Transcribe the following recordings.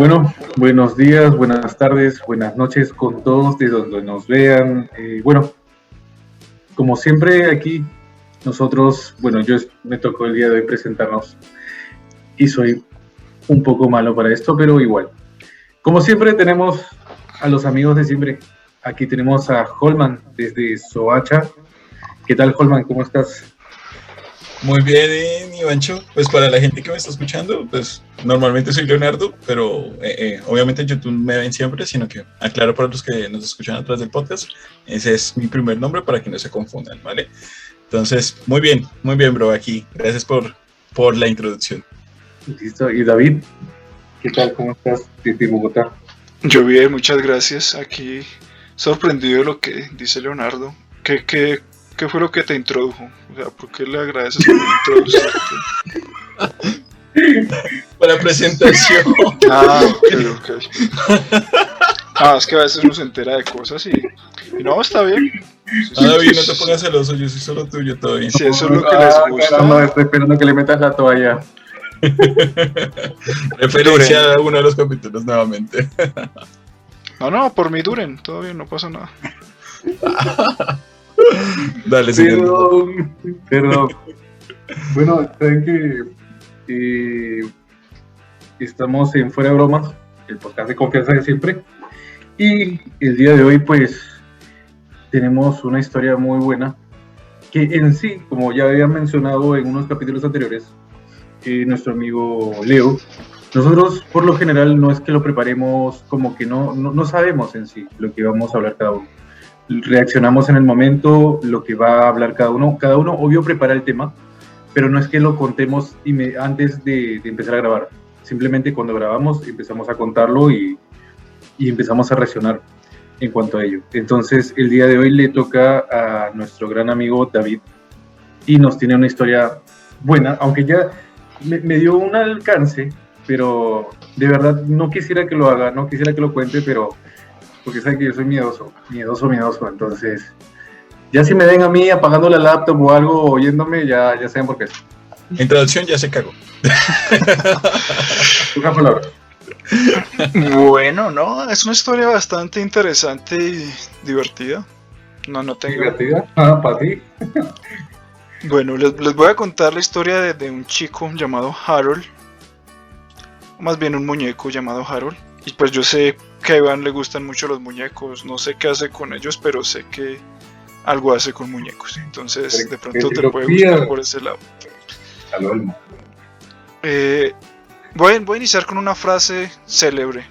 Bueno, buenos días, buenas tardes, buenas noches con todos de donde nos vean. Eh, bueno, como siempre aquí nosotros, bueno, yo me tocó el día de hoy presentarnos y soy un poco malo para esto, pero igual. Como siempre tenemos a los amigos de siempre. Aquí tenemos a Holman desde Soacha. ¿Qué tal Holman? ¿Cómo estás? Muy bien, Ivancho. Pues para la gente que me está escuchando, pues normalmente soy Leonardo, pero eh, eh, obviamente en YouTube me ven siempre, sino que aclaro para los que nos escuchan a través del podcast, ese es mi primer nombre para que no se confundan, ¿vale? Entonces, muy bien, muy bien, bro, aquí. Gracias por, por la introducción. Listo. ¿Y David? ¿Qué tal? ¿Cómo estás desde Bogotá? Yo bien, muchas gracias. Aquí sorprendido de lo que dice Leonardo. ¿Qué, qué, ¿Qué fue lo que te introdujo? O sea, ¿por qué le agradeces por introducirte? Para presentación. Ah, ok, ok. Ah, es que a veces uno se entera de cosas y, y no, está bien. Ah, David, no te pongas celoso, yo soy solo tuyo todavía. Si eso es lo que les Ah, gusta. caramba, estoy esperando que le metas la toalla. Referencia a uno de los capítulos nuevamente. No, no, por mí duren, todo bien, no pasa nada. Dale. Perdón, perdón. Bueno, saben que eh, estamos en Fuera de Bromas, el podcast de confianza de siempre. Y el día de hoy, pues, tenemos una historia muy buena que en sí, como ya había mencionado en unos capítulos anteriores, eh, nuestro amigo Leo, nosotros por lo general no es que lo preparemos como que no, no, no sabemos en sí lo que vamos a hablar cada uno reaccionamos en el momento, lo que va a hablar cada uno. Cada uno, obvio, prepara el tema, pero no es que lo contemos antes de, empezar a grabar. Simplemente cuando grabamos empezamos a contarlo y, y empezamos a reaccionar en cuanto a ello. Entonces, el día de hoy le toca a nuestro gran amigo David y nos tiene una historia buena, aunque ya me dio un alcance, pero de verdad no quisiera que lo haga, no quisiera que lo cuente, pero porque saben que yo soy miedoso, miedoso, miedoso. Entonces, ya si me ven a mí apagando la laptop o algo, oyéndome, ya, ya saben por qué. Introducción ya se cagó. Una palabra. Bueno, no, es una historia bastante interesante y divertida. No, no tengo. Divertida. Ah, para ti. Bueno, les, les voy a contar la historia de, de un chico llamado Harold. O Más bien un muñeco llamado Harold. Y pues yo sé que a Iván le gustan mucho los muñecos. No sé qué hace con ellos, pero sé que algo hace con muñecos. Entonces, de pronto te puede gustar por ese lado. Eh, voy, a- voy a iniciar con una frase célebre.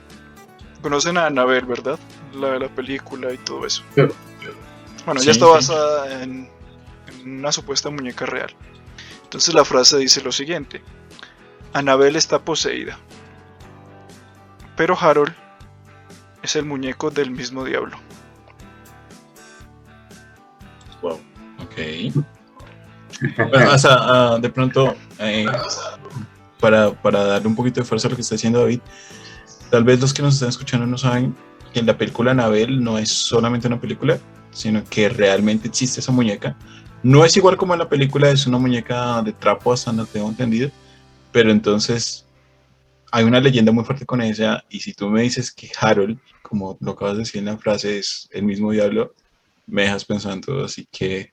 Conocen a Annabelle, ¿verdad? La de la película y todo eso. Bueno, Sí, ya está sí. basada en, en una supuesta muñeca real. Entonces la frase dice lo siguiente. Annabelle está poseída. Pero Harold es el muñeco del mismo diablo. Wow. Ok. Bueno, o sea, ah, de pronto, eh, para, para darle un poquito de fuerza a lo que está diciendo David, tal vez los que nos están escuchando no saben que la película Anabel no es solamente una película, sino que realmente existe esa muñeca. No es igual como en la película, es una muñeca de trapo hasta donde tengo entendido, pero entonces hay una leyenda muy fuerte con ella y si tú me dices que Harold, como lo acabas de decir en la frase, es el mismo diablo, me dejas pensando, así que...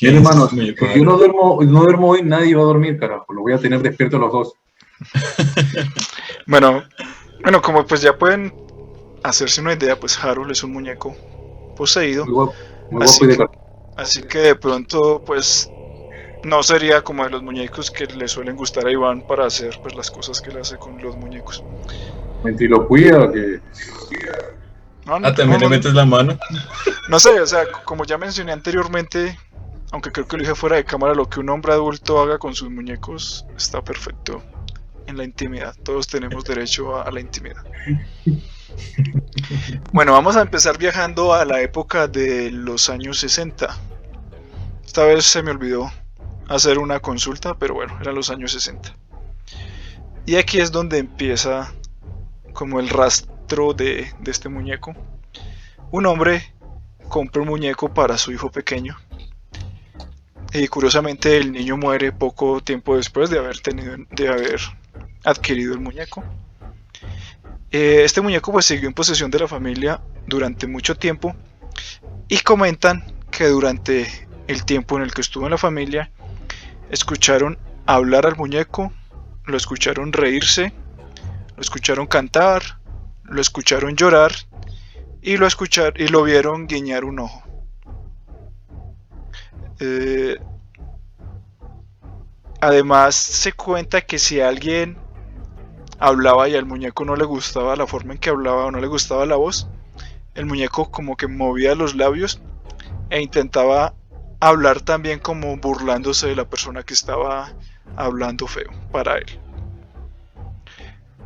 Bien, hermano, si yo no duermo, no duermo hoy, nadie va a dormir, carajo. Lo voy a tener despierto los dos. Bueno, bueno, como pues ya pueden hacerse una idea, pues Harold es un muñeco poseído. Muy guapo, muy Así guapo y de que-. Así que de pronto, pues, no sería como de los muñecos que le suelen gustar a Iván para hacer pues las cosas que le hace con los muñecos. Ventriloquía, que No, no, Ah, también no, le metes la mano. no sé, o sea, como ya mencioné anteriormente, aunque creo que lo dije fuera de cámara, lo que un hombre adulto haga con sus muñecos está perfecto en la intimidad. Todos tenemos derecho a, a la intimidad. Bueno, vamos a empezar viajando a la época de los años 60. Esta vez se me olvidó hacer una consulta, pero bueno, eran los años 60. Y aquí es donde empieza como el rastro de, este muñeco. Un hombre compra un muñeco para su hijo pequeño. Y curiosamente el niño muere poco tiempo después de haber tenido, de haber adquirido el muñeco. Eh, este muñeco pues siguió en posesión de la familia durante mucho tiempo y comentan que durante el tiempo en el que estuvo en la familia escucharon hablar al muñeco, lo escucharon reírse, lo escucharon cantar, lo escucharon llorar y lo escuchar y lo vieron guiñar un ojo. Eh, además se cuenta que si alguien hablaba y al muñeco no le gustaba la forma en que hablaba o no le gustaba la voz, el muñeco como que movía los labios e intentaba hablar también como burlándose de la persona que estaba hablando feo para él.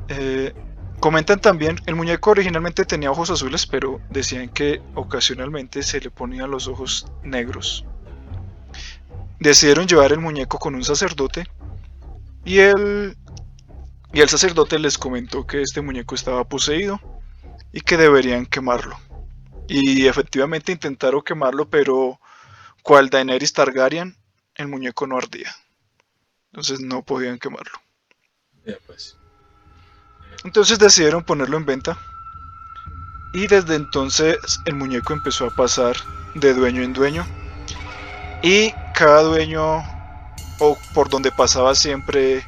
Eh, comentan también, el muñeco originalmente tenía ojos azules, pero decían que ocasionalmente se le ponían los ojos negros. Decidieron llevar el muñeco con un sacerdote y el, y el sacerdote les comentó que este muñeco estaba poseído y que deberían quemarlo. Y efectivamente intentaron quemarlo, pero cual Daenerys Targaryen, el muñeco no ardía. Entonces no podían quemarlo. pues. Entonces decidieron ponerlo en venta. Y desde entonces el muñeco empezó a pasar de dueño en dueño. Y cada dueño, o por donde pasaba siempre,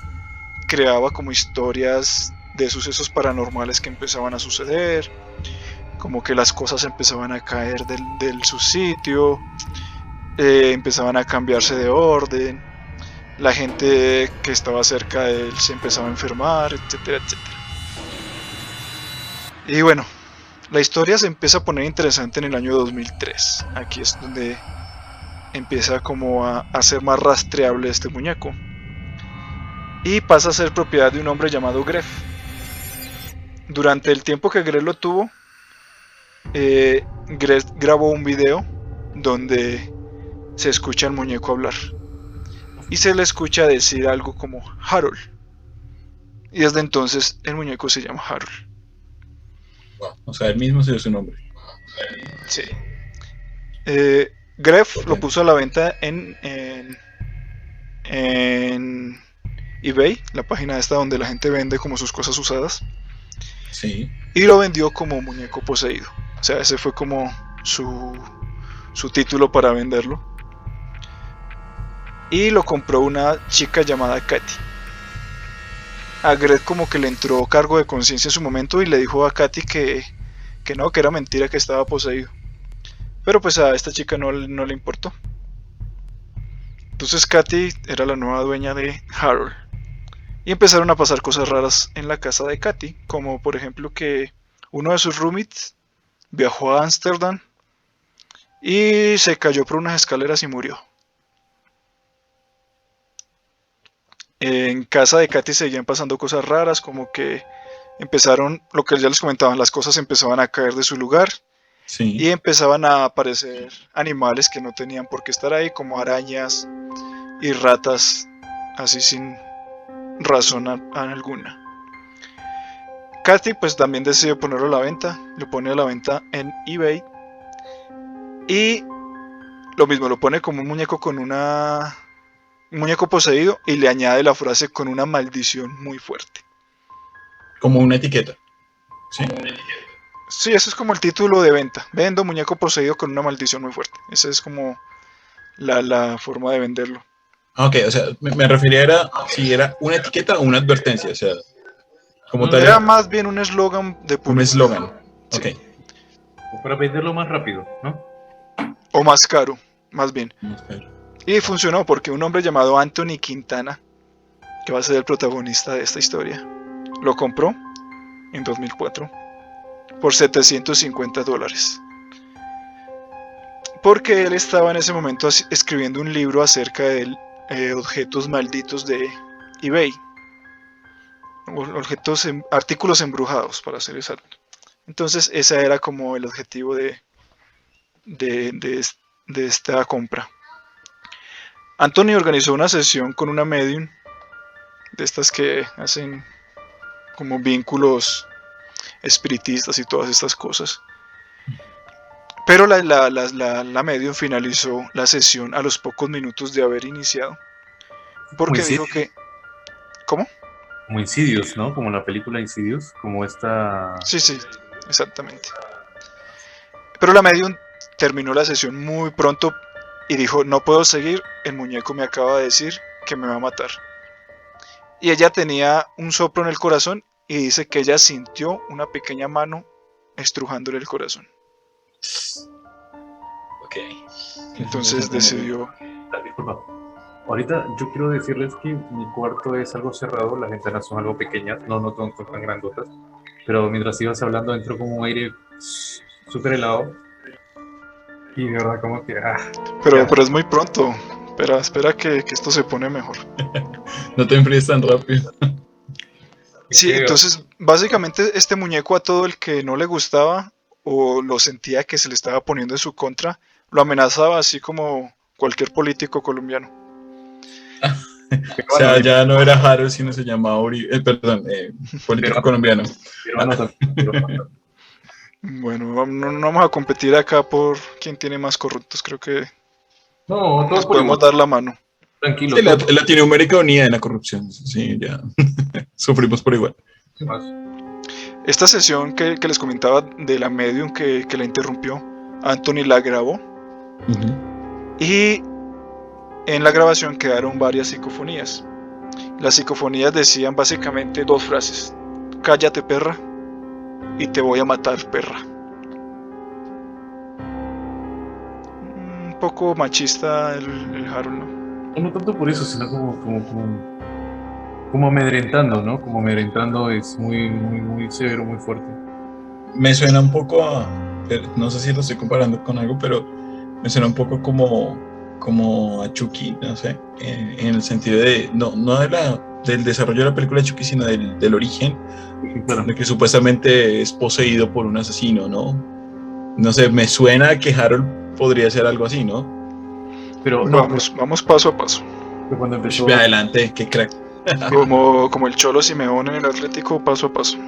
creaba como historias de sucesos paranormales que empezaban a suceder. Como que las cosas empezaban a caer del, su sitio. Eh, empezaban a cambiarse de orden. La gente que estaba cerca de él se empezaba a enfermar, etcétera, etcétera. Y bueno, la historia se empieza a poner interesante en el año 2003. Aquí es donde empieza como a, ser más rastreable este muñeco. Y pasa a ser propiedad de un hombre llamado Gref. Durante el tiempo que Gref lo tuvo, eh, Gref grabó un video donde se escucha al muñeco hablar. Y se le escucha decir algo como Harold. Y desde entonces el muñeco se llama Harold. O sea, él mismo se dio su nombre. Sí. Eh, Gref lo puso a la venta en, en, eBay, la página esta donde la gente vende como sus cosas usadas. Sí. Y lo vendió como muñeco poseído. O sea, ese fue como su, su título para venderlo. Y lo compró una chica llamada Katy a Greg como que le entró cargo de conciencia en su momento y le dijo a Katy que, que no, que era mentira que estaba poseído. Pero pues a esta chica no, no le importó. Entonces Katy era la nueva dueña de Harold. Y empezaron a pasar cosas raras en la casa de Katy, como por ejemplo que uno de sus roommates viajó a Ámsterdam y se cayó por unas escaleras y murió. En casa de Katy seguían pasando cosas raras, como que empezaron, lo que ya les comentaban, las cosas empezaban a caer de su lugar. Y empezaban a aparecer animales que no tenían por qué estar ahí, como arañas y ratas, así sin razón alguna. Katy pues también decidió ponerlo a la venta, lo pone a la venta en eBay y lo mismo, lo pone como un muñeco con una un muñeco poseído y le añade la frase con una maldición muy fuerte. Como una etiqueta. Sí. Sí, ese es como el título de venta. Vendo muñeco poseído con una maldición muy fuerte. Esa es como la, forma de venderlo. Ok, o sea, me, refería a si era una etiqueta o una advertencia. O sea, como tal. Era más bien un eslogan de publicidad. Un eslogan. Ok. Para venderlo más rápido, ¿no? O más caro, más bien. Más caro. Y funcionó porque un hombre llamado Anthony Quintana, que va a ser el protagonista de esta historia, lo compró en 2004 por 750 dólares. Porque él estaba en ese momento escribiendo un libro acerca de eh, objetos malditos de eBay. Objetos, artículos embrujados, para ser exacto. Entonces, ese era como el objetivo de, de esta compra. Anthony organizó una sesión con una medium de estas que hacen como vínculos espiritistas y todas estas cosas. Pero la, la, medium finalizó la sesión a los pocos minutos de haber iniciado. Porque dijo que... ¿Cómo? como Insidious, ¿no? Como la película Insidious, como esta... Sí, sí, exactamente. Pero la medium terminó la sesión muy pronto y dijo, no puedo seguir, el muñeco me acaba de decir que me va a matar. Y ella tenía un soplo en el corazón y dice que ella sintió una pequeña mano estrujándole el corazón. Ok. Entonces decidió... Disculpa. Ahorita yo quiero decirles que mi cuarto es algo cerrado, las ventanas son algo pequeñas, no, no son tan grandotas, pero mientras ibas hablando entró como un aire súper helado y de verdad como que... Ah, Pero, pero es muy pronto. Espera, espera que, que esto se pone mejor. No te enfríes tan rápido. Sí, entonces básicamente este muñeco a todo el que no le gustaba o lo sentía que se le estaba poniendo en su contra, lo amenazaba así como cualquier político colombiano. O sea, ya no era Harold, sino se llamaba Uribe. eh, perdón, eh, político Pero- colombiano. peruano. Bueno, no, no vamos a competir acá por quién tiene más corruptos, creo que No, nos podemos dar la mano. Tranquilo. Sí, la- Latinoamérica unida en la corrupción. Sí, ya. Sufrimos por igual. más. Esta sesión que, que les comentaba de la medium que, que la interrumpió, Anthony la grabó y en la grabación quedaron varias psicofonías. Las psicofonías decían básicamente dos frases. Cállate perra y te voy a matar perra. Un poco machista el, el Harold, ¿no? No, no tanto por eso, sino como, como, como, como amedrentando, ¿no? Como amedrentando es muy, muy, muy severo, muy fuerte. Me suena un poco a. No sé si lo estoy comparando con algo, pero me suena un poco como, como a Chucky, no sé. en el sentido de. No, no de la, del desarrollo de la película Chucky, sino del, del origen, claro. de que supuestamente es poseído por un asesino, ¿no? No sé, me suena que Harold podría ser algo así, ¿no? Pero no, Vamos, vamos paso a paso. cuando empezó, Ve adelante, qué crack. Como, como el Cholo Simeón en el Atlético, paso a paso.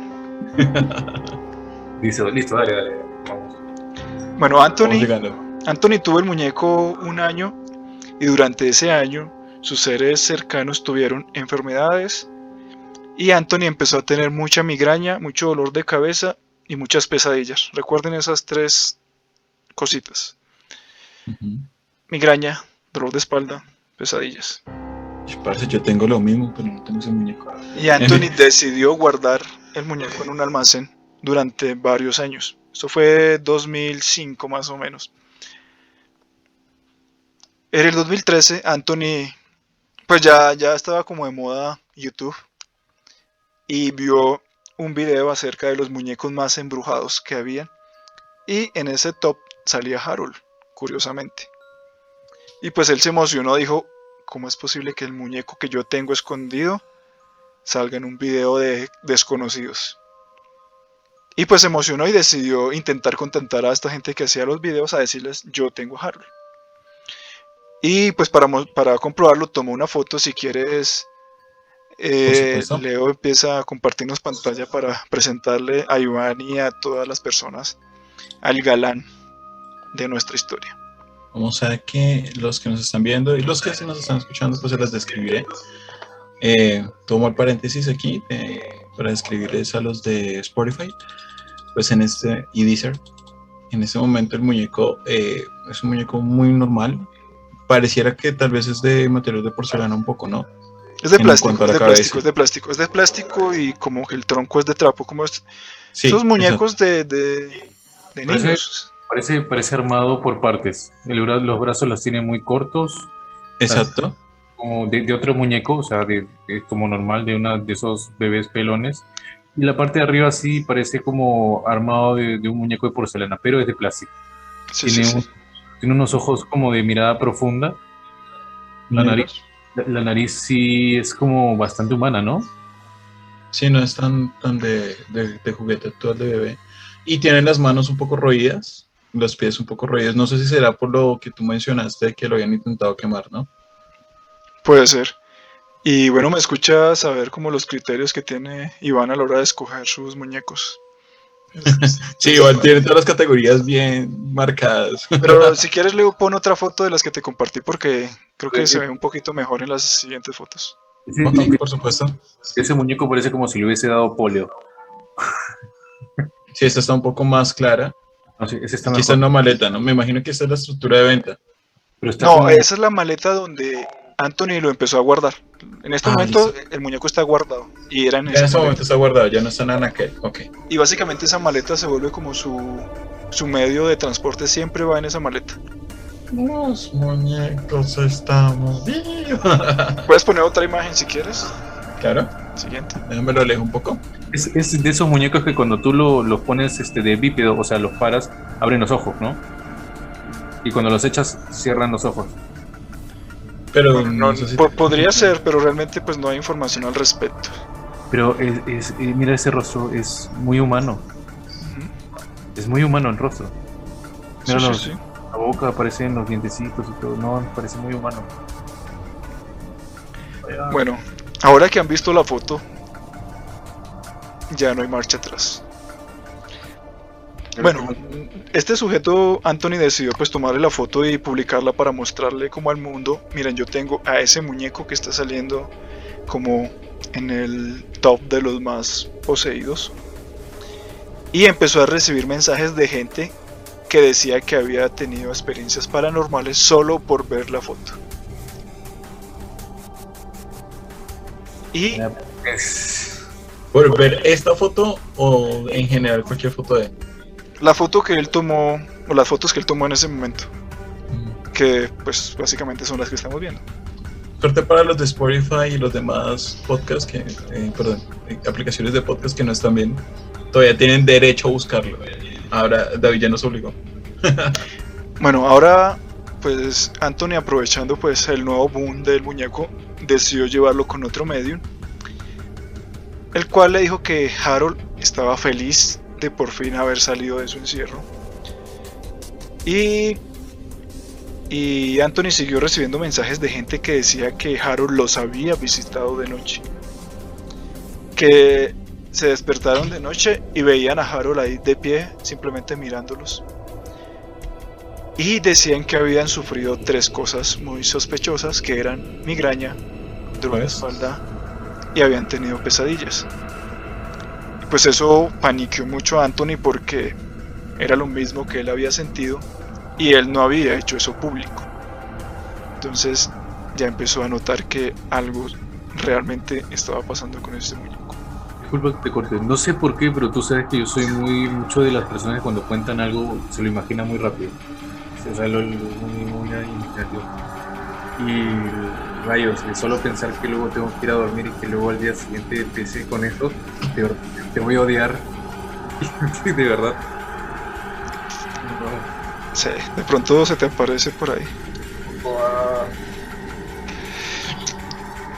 dice, listo, dale, dale, vamos. Bueno, Anthony. Anthony tuvo el muñeco un año y durante ese año sus seres cercanos tuvieron enfermedades y Anthony empezó a tener mucha migraña, mucho dolor de cabeza y muchas pesadillas. Recuerden esas tres cositas. Migraña, dolor de espalda, pesadillas. Parce, yo tengo lo mismo, pero no tengo ese muñeco. Y Anthony decidió guardar el muñeco en un almacén durante varios años. Esto fue 2005 más o menos. En el 2013, Anthony, pues ya, ya estaba como de moda YouTube y vio un video acerca de los muñecos más embrujados que había. Y en ese top salía Harold, curiosamente. Y pues él se emocionó, dijo, ¿cómo es posible que el muñeco que yo tengo escondido salga en un video de desconocidos? Y pues se emocionó y decidió intentar contentar a esta gente que hacía los videos a decirles, yo tengo Harold. Y pues para, para comprobarlo tomó una foto, si quieres, eh. Leo empieza a compartirnos pantalla para presentarle a Iván y a todas las personas al galán de nuestra historia. Vamos a ver que los que nos están viendo y los que sí nos están escuchando, pues se las describiré. Eh, tomo el paréntesis aquí eh, para describirles a los de Spotify. Pues en este, y Deezer, en este momento el muñeco eh, es un muñeco muy normal. Pareciera que tal vez es de material de porcelana un poco, ¿no? Es de En plástico, es de cabeza. plástico, es de plástico, es de plástico y como que el tronco es de trapo, como es- Sí, esos muñecos de, de, de Parece- niños. Parece, parece armado por partes. El los brazos los tiene muy cortos, Exacto. como de, de otro muñeco, o sea, de, de- como normal de una de esos bebés pelones. Y la parte de arriba sí parece como armado de, de un muñeco de porcelana, pero es de plástico. Sí, tiene, sí, un- sí. Tiene unos ojos como de mirada profunda. La nariz, la, la nariz sí es como bastante humana, ¿no? Sí, no es tan, tan de, de, de juguete actual de bebé. Y tiene las manos un poco roídas, los pies un poco roídos. No sé si será por lo que tú mencionaste de que lo habían intentado quemar, ¿no? Puede ser. Y bueno, me escucha saber como los criterios que tiene Iván a la hora de escoger sus muñecos. Sí, igual tiene todas las categorías bien marcadas. Pero si quieres, Leo, pon otra foto de las que te compartí porque creo que Sí, se sí. ve un poquito mejor en las siguientes fotos. Por supuesto. ese muñeco parece como si le hubiese dado polio. Sí, esta está un poco más clara. No sé, ese está Aquí está una maleta, ¿no? Me imagino que esta es la estructura de venta. Pero está No, como- esa es la maleta donde Anthony lo empezó a guardar. En este Ah, momento el muñeco está guardado y era en Ya esa en maleta. momento está guardado, ya no está nada en aquel. Ok. Y básicamente esa maleta se vuelve como su, su medio de transporte, siempre va en esa maleta. Los muñecos estamos vivos. Puedes poner otra imagen si quieres. claro, Siguiente. déjame lo alejo un poco. Es, es de esos muñecos que cuando tú lo- los pones este, de bípedo, o sea, los paras, abren los ojos, ¿no? Y cuando los echas, cierran los ojos. Pero Bueno, no, no, sé si po- podría ser, pero realmente pues no hay información al respecto. Pero es, es- eh, mira ese rostro, es muy humano. Es muy humano el rostro. Sí, Mira sí, los- sí. La boca aparecen los dientecitos y todo. No, parece muy humano. Bueno, ahora que han visto la foto, ya no hay marcha atrás. Bueno, este sujeto, Anthony, decidió pues tomarle la foto y publicarla para mostrarle como al mundo, miren, yo tengo a ese muñeco que está saliendo como en el top de los más poseídos. Y empezó a recibir mensajes de gente que decía que había tenido experiencias paranormales solo por ver la foto. Y Es- ¿Por ver esta foto o en general cualquier foto de él? La foto que él tomó, o las fotos que él tomó en ese momento, que pues básicamente son las que estamos viendo. Suerte para los de Spotify y los demás podcasts que, eh, perdón, eh, aplicaciones de podcast que no están bien. Todavía tienen derecho a buscarlo. Ahora David ya nos obligó. Bueno, ahora pues Anthony aprovechando pues el nuevo boom del muñeco, decidió llevarlo con otro medium, el cual le dijo que Harold estaba feliz de por fin haber salido de su encierro. Y, y Anthony siguió recibiendo mensajes de gente que decía que Harold los había visitado de noche. Que se despertaron de noche y veían a Harold ahí de pie, simplemente mirándolos. Y decían que habían sufrido tres cosas muy sospechosas, que eran migraña, dolor de espalda y habían tenido pesadillas. Pues eso paniqueó mucho a Anthony porque era lo mismo que él había sentido y él no había hecho eso público. Entonces ya empezó a notar que algo realmente estaba pasando con este muñeco. Disculpa que te corte. No sé por qué, pero tú sabes que yo soy muy mucho de las personas que cuando cuentan algo se lo imagina muy rápido. O sea, lo, muy, muy. Y rayos, solo pensar que luego tengo que ir a dormir y que luego al día siguiente empecé con esto, verdad, te voy a odiar. de verdad. Sí, de pronto se te aparece por ahí.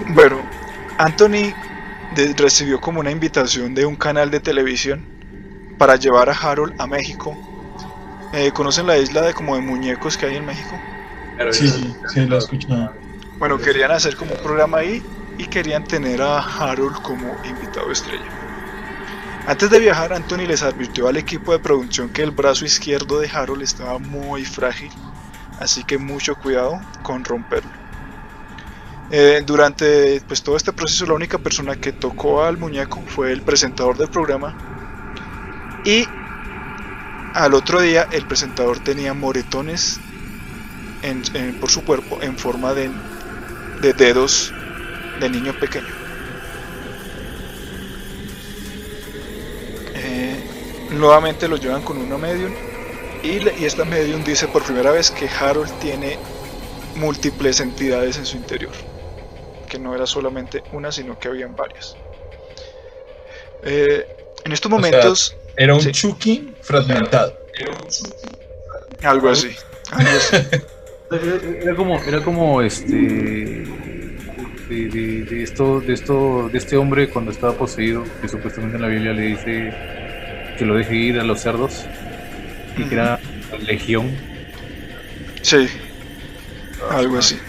Bueno, Anthony de- recibió como una invitación de un canal de televisión para llevar a Harold a México. Eh, ¿Conocen la isla de como de muñecos que hay en México? Sí, sí, lo he escuchado. Bueno, querían hacer como un programa ahí y querían tener a Harold como invitado estrella. Antes de viajar, Anthony les advirtió al equipo de producción que el brazo izquierdo de Harold estaba muy frágil, así que mucho cuidado con romperlo. Eh, durante pues, todo este proceso, la única persona que tocó al muñeco fue el presentador del programa y al otro día el presentador tenía moretones en- por su cuerpo en forma de, de dedos de niño pequeño. Nuevamente lo llevan con una medium y, y esta medium dice por primera vez que Harold tiene múltiples entidades en su interior, que no era solamente una, sino que habían varias. Eh, en estos O sea, momentos, Era un Sí. Chucky fragmentado. algo así. algo así. Era era como, era como este de, de- de esto, de esto, de este hombre cuando estaba poseído, que supuestamente en la Biblia le dice que lo deje ir a los cerdos y que era legión. Sí, algo así.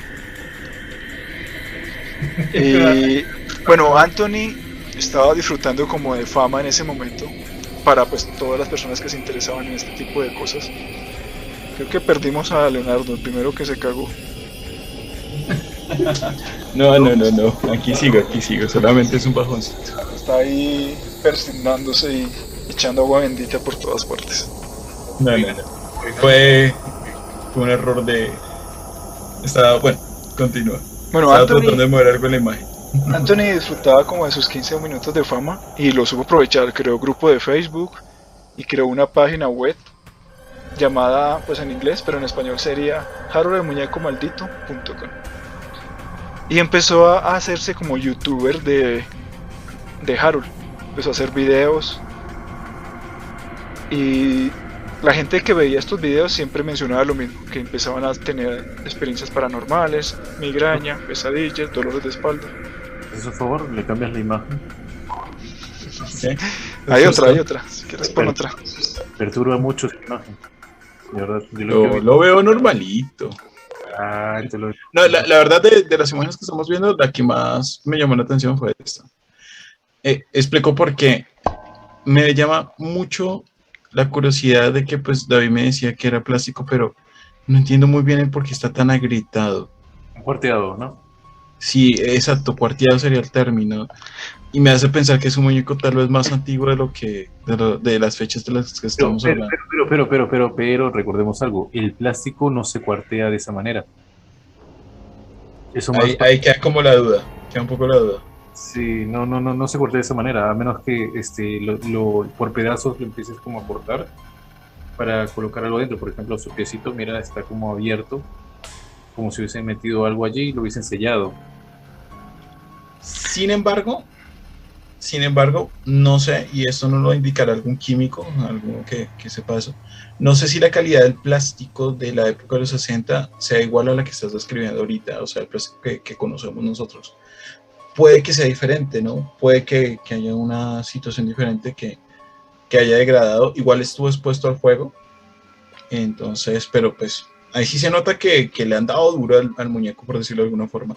Y bueno, Anthony estaba disfrutando como de fama en ese momento para pues todas las personas que se interesaban en este tipo de cosas. Creo que perdimos a Leonardo, el primero que se cagó. No, no, no, no. Aquí sigo, aquí sigo. Solamente es un bajoncito. Está ahí persignándose y echando agua bendita por todas partes. No, no, no. Fue, fue un error de. Estaba. Bueno, continúa. Bueno, Estaba Anthony, tratando de mover algo en la imagen. Anthony disfrutaba como de sus 15 minutos de fama y lo supo aprovechar. Creó grupo de Facebook y creó una página web llamada, pues en inglés, pero en español sería haroldmuñecomaldito.com. Y empezó a hacerse como youtuber de, de Harold. Empezó a hacer videos. Y la gente que veía estos videos siempre mencionaba lo mismo, que empezaban a tener experiencias paranormales, migraña, pesadillas, dolores de espalda. Por favor, le cambias la imagen. ¿Sí? Hay otra, hay otra. Si quieres pon otra. Perturba mucho esa imagen. De verdad, yo Lo, lo veo normalito. Ah, te lo- No, la, la verdad, de, de las imágenes que estamos viendo, la que más me llamó la atención fue esta. Eh, explico por qué. Me llama mucho la curiosidad de que, pues, David me decía que era plástico, pero no entiendo muy bien el por qué está tan agrietado. cuarteado, ¿no? Sí, exacto, cuarteado sería el término. Y me hace pensar que es un muñeco tal vez más antiguo de lo que, de, lo- de las fechas de las que Pero, estamos pero, hablando. pero, pero, pero, pero, pero, recordemos algo, el plástico no se cuartea de esa manera. Eso más Ahí, ahí queda como la duda, queda un poco la duda. Sí, no, no, no, no se corta de esa manera, a menos que este, lo, lo- por pedazos lo empieces como a cortar para colocar algo dentro. Por ejemplo, su piecito, mira, está como abierto, como si hubiesen metido algo allí y lo hubiesen sellado. Sin embargo, sin embargo, no sé, y esto no lo indicará algún químico, alguno que, que sepa eso, no sé si la calidad del plástico de la época de los 60 sea igual a la que estás describiendo ahorita, o sea, el plástico que conocemos nosotros. Puede que sea diferente, ¿no? Puede que, que haya una situación diferente que, que haya degradado, igual estuvo expuesto al fuego, entonces, pero pues ahí sí se nota que, que le han dado duro al, al muñeco, por decirlo de alguna forma.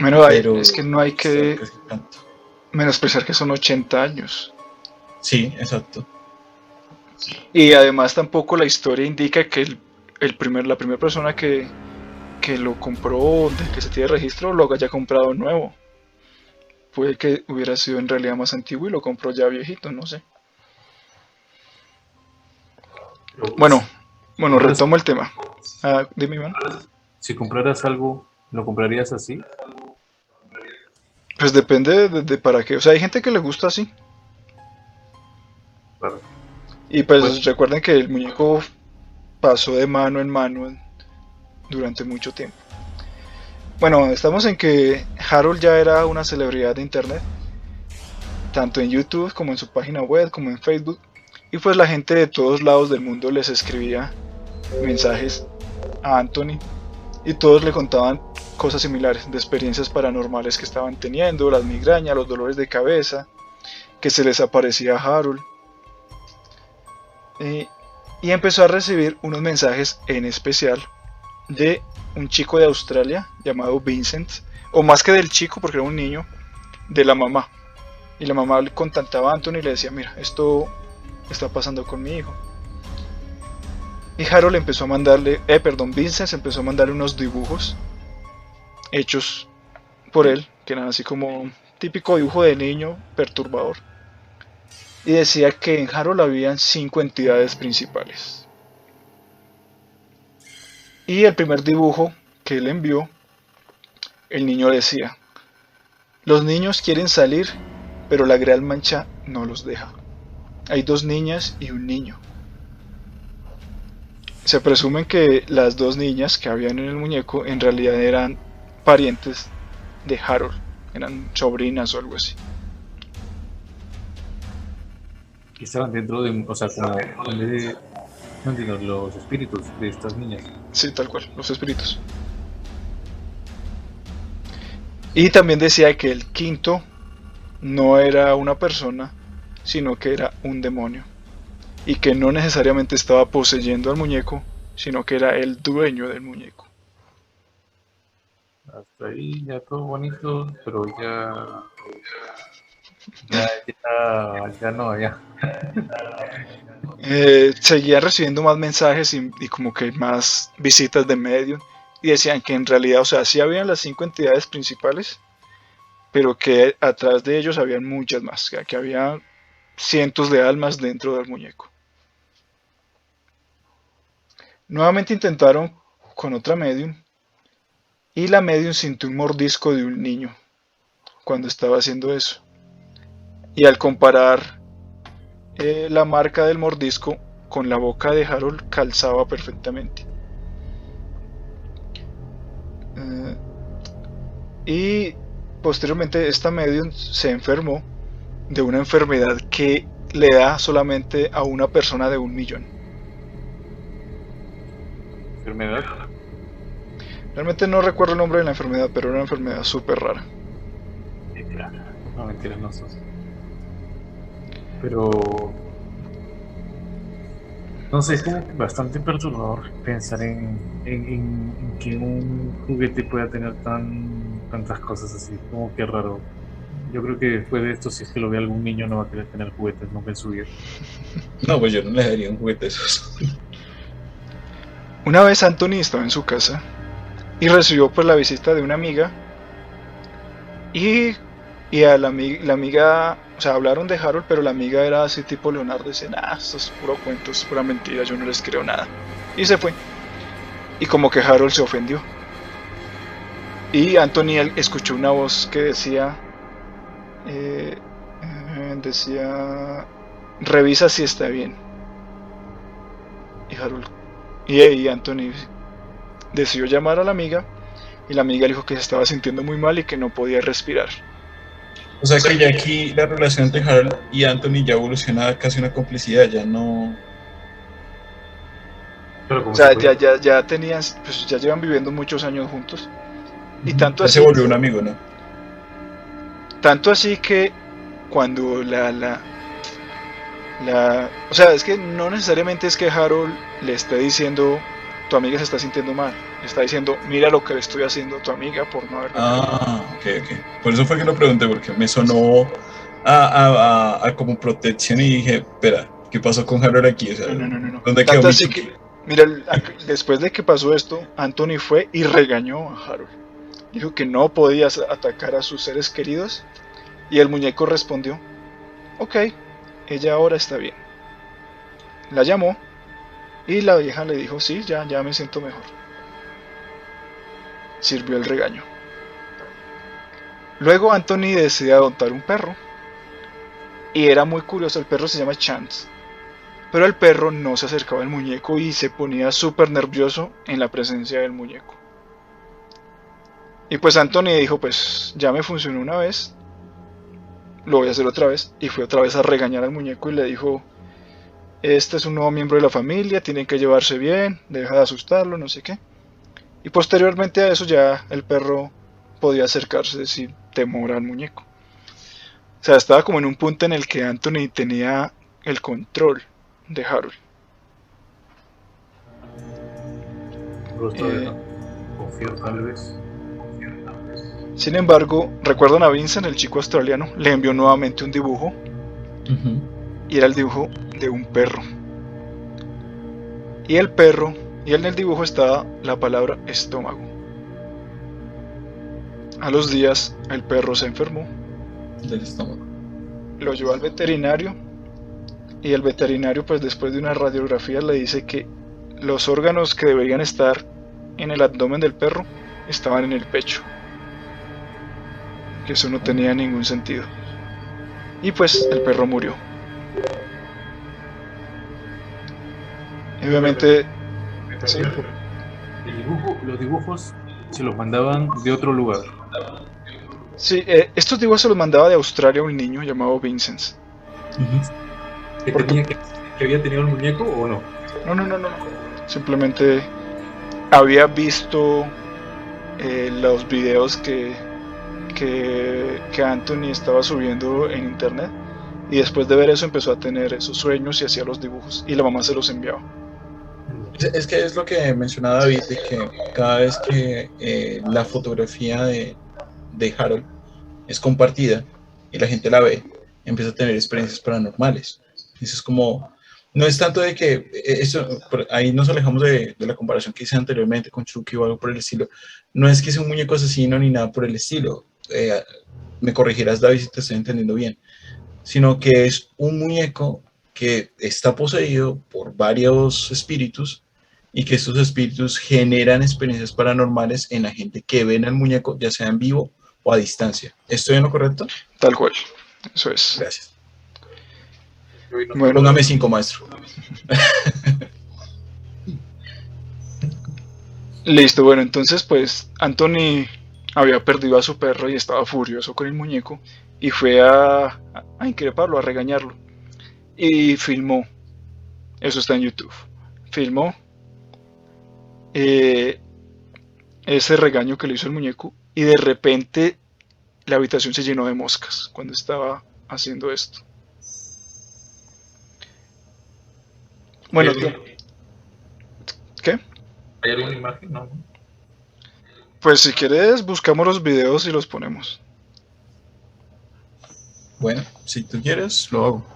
Bueno, hay- Pero es que no hay que menospreciar que son 80 años. Sí, exacto. Y además tampoco la historia indica que el, el primer, la primera persona que, que lo compró, de que se tiene registro, lo haya comprado nuevo. Puede que hubiera sido en realidad más antiguo y lo compró ya viejito, no sé. Bueno, bueno, retomo el tema. Ah, dime, Iván. Si compraras algo, ¿lo comprarías así? Pues depende de, de para qué. O sea, hay gente que le gusta así. Claro. Y pues, Pues- recuerden que el muñeco pasó de mano en mano durante mucho tiempo. Bueno, estamos en que Harold ya era una celebridad de internet, tanto en YouTube como en su página web, como en Facebook. Y pues la gente de todos lados del mundo les escribía mensajes a Anthony y todos le contaban cosas similares, de experiencias paranormales que estaban teniendo, las migrañas, los dolores de cabeza, que se les aparecía a Harold. Y empezó a recibir unos mensajes en especial de un chico de Australia llamado Vincent, o más que del chico porque era un niño, de la mamá. Y la mamá le contactaba a Anthony y le decía, mira, esto está pasando con mi hijo. Y Harold empezó a mandarle, eh, perdón, Vincent empezó a mandarle unos dibujos hechos por él, que eran así como típico dibujo de niño perturbador. Y decía que en Harold habían cinco entidades principales. Y el primer dibujo que él envió, el niño decía, los niños quieren salir, pero la Gran Mancha no los deja. Hay dos niñas y un niño. Se presumen que las dos niñas que habían en el muñeco en realidad eran parientes de Harold, eran sobrinas o algo así. Estaban dentro de, o sea, como, no entiendo, los espíritus de estas niñas. Sí, tal cual, los espíritus. Y también decía que el quinto no era una persona, sino que era un demonio. Y que no necesariamente estaba poseyendo al muñeco, sino que era el dueño del muñeco. Hasta ahí ya todo bonito, pero ya. Ya, no, ya. Eh, seguía recibiendo más mensajes y, como que más visitas de medios. y decían que en realidad, o sea, sí habían las cinco entidades principales, pero que atrás de ellos habían muchas más, que había cientos de almas dentro del muñeco. Nuevamente intentaron con otra medium y la medium sintió un mordisco de un niño cuando estaba haciendo eso. Y al comparar eh, la marca del mordisco con la boca de Harold calzaba perfectamente. Eh, y posteriormente esta medium se enfermó de una enfermedad que le da solamente a una persona de un millón. ¿Enfermedad? Realmente no recuerdo el nombre de la enfermedad, pero era una enfermedad súper rara. No, mentiras, no sos. Pero. No sé, es como bastante perturbador pensar en, en, en, que un juguete pueda tener tan tantas cosas así. Como que raro. Yo creo que después de esto, si es que lo ve algún niño, no va a querer tener juguetes nunca en su vida. No, pues yo no le daría un juguete esos. Una vez Anthony estaba en su casa y recibió pues la visita de una amiga y, y a la, amiga, o sea, hablaron de Harold, pero la amiga era así tipo Leonardo, dice, nah, esto es puro cuento, es pura mentira, yo no les creo nada. Y se fue. Y como que Harold se ofendió. Y Anthony escuchó una voz que decía, eh, eh, decía, revisa si está bien. Y Harold y, y Anthony decidió llamar a la amiga y la amiga le dijo que se estaba sintiendo muy mal y que no podía respirar. O sea que ya aquí la relación entre Harold y Anthony ya evoluciona casi una complicidad, ya no... o sea, ya, ya, ya tenían, pues ya llevan viviendo muchos años juntos. Y tanto así... Se volvió un amigo, ¿no? Tanto así que cuando la, la, la... O sea, es que no necesariamente es que Harold le esté diciendo tu amiga se está sintiendo mal. Está diciendo, mira lo que le estoy haciendo a tu amiga por no haber. Ah, ok, ok. Por eso fue que lo pregunté, porque me sonó a, a, a, como protección y dije, espera, ¿qué pasó con Harold aquí? O sea, no, no, no, no. ¿Dónde quedó así que, mira, después de que pasó esto, Anthony fue y regañó a Harold. Dijo que no podías atacar a sus seres queridos. Y el muñeco respondió, ok, ella ahora está bien. La llamó y la vieja le dijo, sí, ya, ya me siento mejor. Sirvió el regaño. Luego Anthony decidió adoptar un perro. Y era muy curioso, el perro se llama Chance. Pero el perro no se acercaba al muñeco y se ponía súper nervioso en la presencia del muñeco. Y pues Anthony dijo, pues ya me funcionó una vez, lo voy a hacer otra vez. Y fue otra vez a regañar al muñeco y le dijo, este es un nuevo miembro de la familia, tienen que llevarse bien, deja de asustarlo, no sé qué. Y posteriormente a eso ya el perro podía acercarse sin temor al muñeco. O sea, estaba como en un punto en el que Anthony tenía el control de Harold. Eh, confío tal vez. Sin embargo, recuerdan a Vincent, el chico australiano, le envió nuevamente un dibujo. Y era el dibujo de un perro. Y el perro, y en el dibujo estaba la palabra estómago. A los días, el perro se enfermó. Del estómago. Lo llevó al veterinario. Y el veterinario, pues después de una radiografía, le dice que los órganos que deberían estar en el abdomen del perro estaban en el pecho que eso no tenía ningún sentido. Y pues el perro murió. obviamente... los dibujos se los mandaban de otro lugar. Sí, eh, estos dibujos se los mandaba de Australia un niño llamado Vincent. ¿Que, que, había tenido el muñeco o no? No, no, no, no. Simplemente había visto eh, los videos que que, Anthony estaba subiendo en internet y después de ver eso empezó a tener esos sueños y hacía los dibujos y la mamá se los enviaba. Es que es lo que mencionaba David, de que cada vez que eh, la fotografía de, de Harold es compartida y la gente la ve, empieza a tener experiencias paranormales. Eso es como, no es tanto de que eh, eso, ahí nos alejamos de, de, la comparación que hice anteriormente con Chucky o algo por el estilo. No es que sea un muñeco asesino ni nada por el estilo. Eh, me corregirás, David, si te estoy entendiendo bien. Sino que es un muñeco que está poseído por varios espíritus y que estos espíritus generan experiencias paranormales en la gente que ven al muñeco, ya sea en vivo o a distancia. ¿Estoy en lo correcto? Tal cual. Eso es. Gracias. Bueno, Póngame cinco, maestro. Listo, bueno, entonces pues Anthony había perdido a su perro y estaba furioso con el muñeco y fue a, a increparlo, a regañarlo. Y filmó. Eso está en YouTube. Filmó eh, ese regaño que le hizo el muñeco y de repente la habitación se llenó de moscas cuando estaba haciendo esto. Bueno, ¿qué? ¿Hay alguna imagen? No. Pues si quieres, buscamos los videos y los ponemos. Bueno, si tú quieres, lo hago.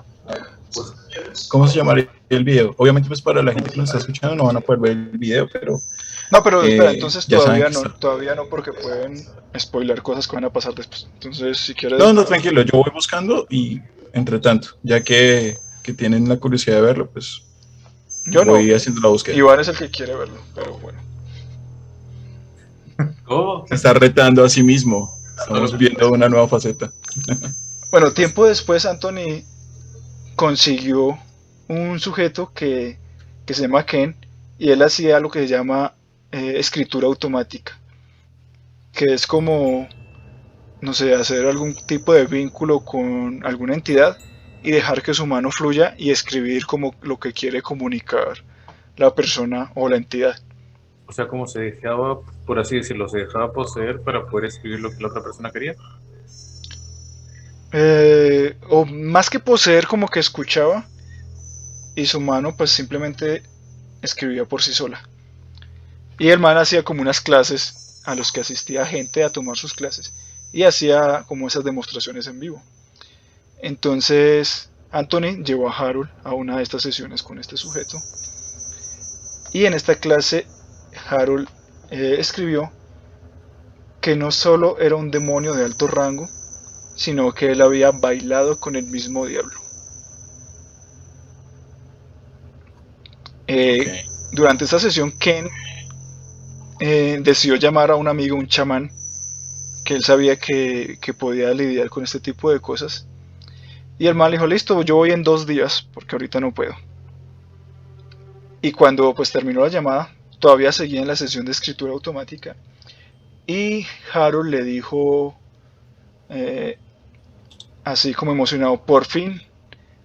¿Cómo se llamaría el video? Obviamente, pues para la gente que nos está escuchando no van a poder ver el video, pero... No, pero espera, eh, entonces todavía no, todavía no, porque pueden spoiler cosas que van a pasar después. Entonces, si quieres... No, no, tranquilo, yo voy buscando y entre tanto, ya que, que tienen la curiosidad de verlo, pues yo voy haciendo la búsqueda. Iván es el que quiere verlo, pero bueno. ¿Cómo? Se está retando a sí mismo. Estamos viendo una nueva faceta. bueno, tiempo después Anthony consiguió un sujeto que, que se llama Ken y él hacía lo que se llama eh, escritura automática, que es como, no sé, hacer algún tipo de vínculo con alguna entidad y dejar que su mano fluya y escribir como lo que quiere comunicar la persona o la entidad. O sea, como se dejaba, por así decirlo, se dejaba poseer para poder escribir lo que la otra persona quería. Eh, o más que poseer, como que escuchaba y su mano pues simplemente escribía por sí sola. Y el man hacía como unas clases a los que asistía gente a tomar sus clases y hacía como esas demostraciones en vivo. Entonces, Anthony llevó a Harold a una de estas sesiones con este sujeto. Y en esta clase, Harold eh, escribió que no solo era un demonio de alto rango, sino que él había bailado con el mismo diablo. Eh, durante esta sesión, Ken eh, decidió llamar a un amigo, un chamán, que él sabía que, que podía lidiar con este tipo de cosas y el mal dijo, listo, yo voy en dos días, porque ahorita no puedo. Y cuando pues terminó la llamada, todavía seguía en la sesión de escritura automática. Y Harold le dijo, eh, así como emocionado, por fin,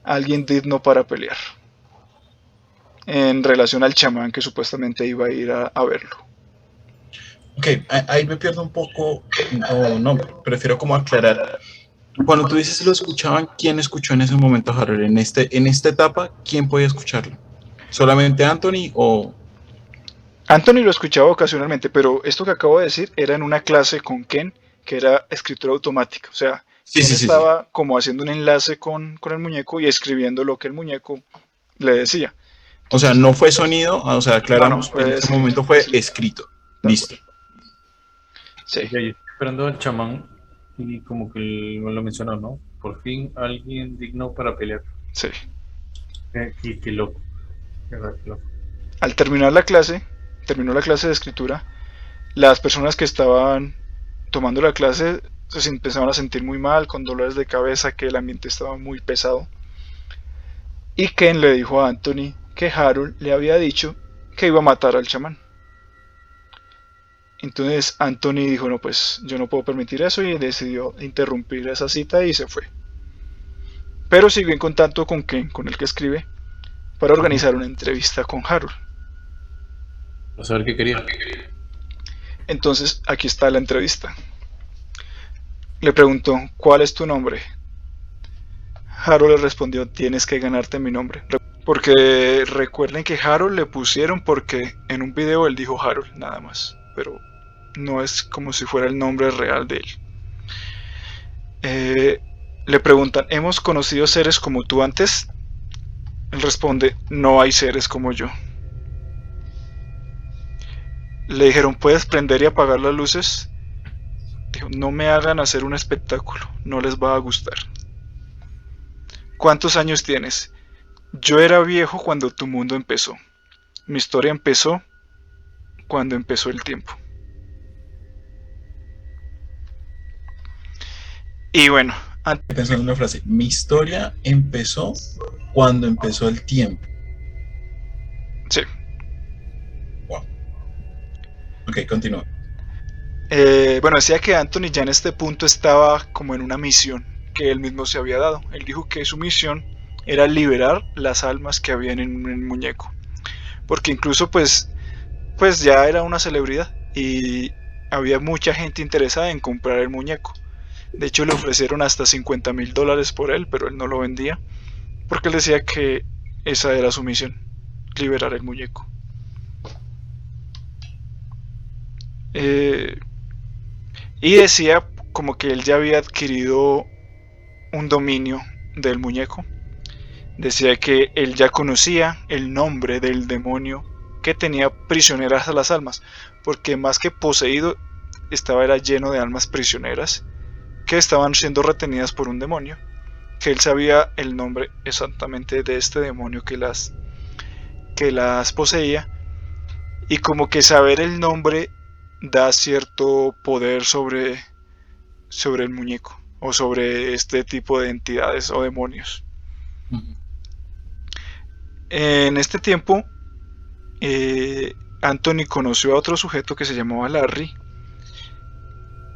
alguien digno para pelear. En relación al chamán que supuestamente iba a ir a, a verlo. Ok, ahí me pierdo un poco, no, no, prefiero como aclarar. Cuando tú dices lo escuchaban, ¿quién escuchó en ese momento a Harold? En, este, en esta etapa, ¿quién podía escucharlo? ¿Solamente Anthony o...? Anthony lo escuchaba ocasionalmente, pero esto que acabo de decir era en una clase con Ken, que era escritura automática. O sea, sí, estaba como haciendo un enlace con, el muñeco y escribiendo lo que el muñeco le decía. O sea, no fue sonido, o sea, aclaramos, en ese momento fue escrito. Listo. Sí. esperando al chamán y como que lo mencionó, ¿no? Por fin alguien digno para pelear. Sí. Eh, y qué loco. Al terminar la clase, terminó la clase de escritura, las personas que estaban tomando la clase se empezaron a sentir muy mal, con dolores de cabeza, que el ambiente estaba muy pesado. Y Ken le dijo a Anthony que Harold le había dicho que iba a matar al chamán. Entonces Anthony dijo, no, pues yo no puedo permitir eso y decidió interrumpir esa cita y se fue. Pero siguió en contacto con Ken, con el que escribe, para organizar una entrevista con Harold. A saber qué quería. Entonces aquí está la entrevista. Le preguntó, ¿cuál es tu nombre? Harold le respondió, tienes que ganarte mi nombre. Porque recuerden que Harold le pusieron porque en un video él dijo Harold, nada más. Pero no es como si fuera el nombre real de él. Eh, le preguntan, ¿hemos conocido seres como tú antes? Él responde, no hay seres como yo. Le dijeron, ¿puedes prender y apagar las luces? Dijo, no me hagan hacer un espectáculo, no les va a gustar. ¿Cuántos años tienes? Yo era viejo cuando tu mundo empezó. Mi historia empezó cuando empezó el tiempo. Y bueno, pensando en una frase. Mi historia empezó cuando empezó el tiempo. Sí. Wow. Ok, continúa. Eh, bueno, decía que Anthony ya en este punto estaba como en una misión que él mismo se había dado. Él dijo que su misión era liberar las almas que habían en el muñeco. Porque incluso pues, pues ya era una celebridad y había mucha gente interesada en comprar el muñeco. De hecho, le ofrecieron hasta 50 mil dólares por él, pero él no lo vendía. Porque él decía que esa era su misión, liberar el muñeco. Eh, y decía como que él ya había adquirido un dominio del muñeco. Decía que él ya conocía el nombre del demonio que tenía prisioneras a las almas, porque más que poseído estaba era lleno de almas prisioneras que estaban siendo retenidas por un demonio, que él sabía el nombre exactamente de este demonio que las, que las poseía, y como que saber el nombre da cierto poder sobre, sobre el muñeco o sobre este tipo de entidades o demonios. En este tiempo, eh, Anthony conoció a otro sujeto que se llamaba Larry,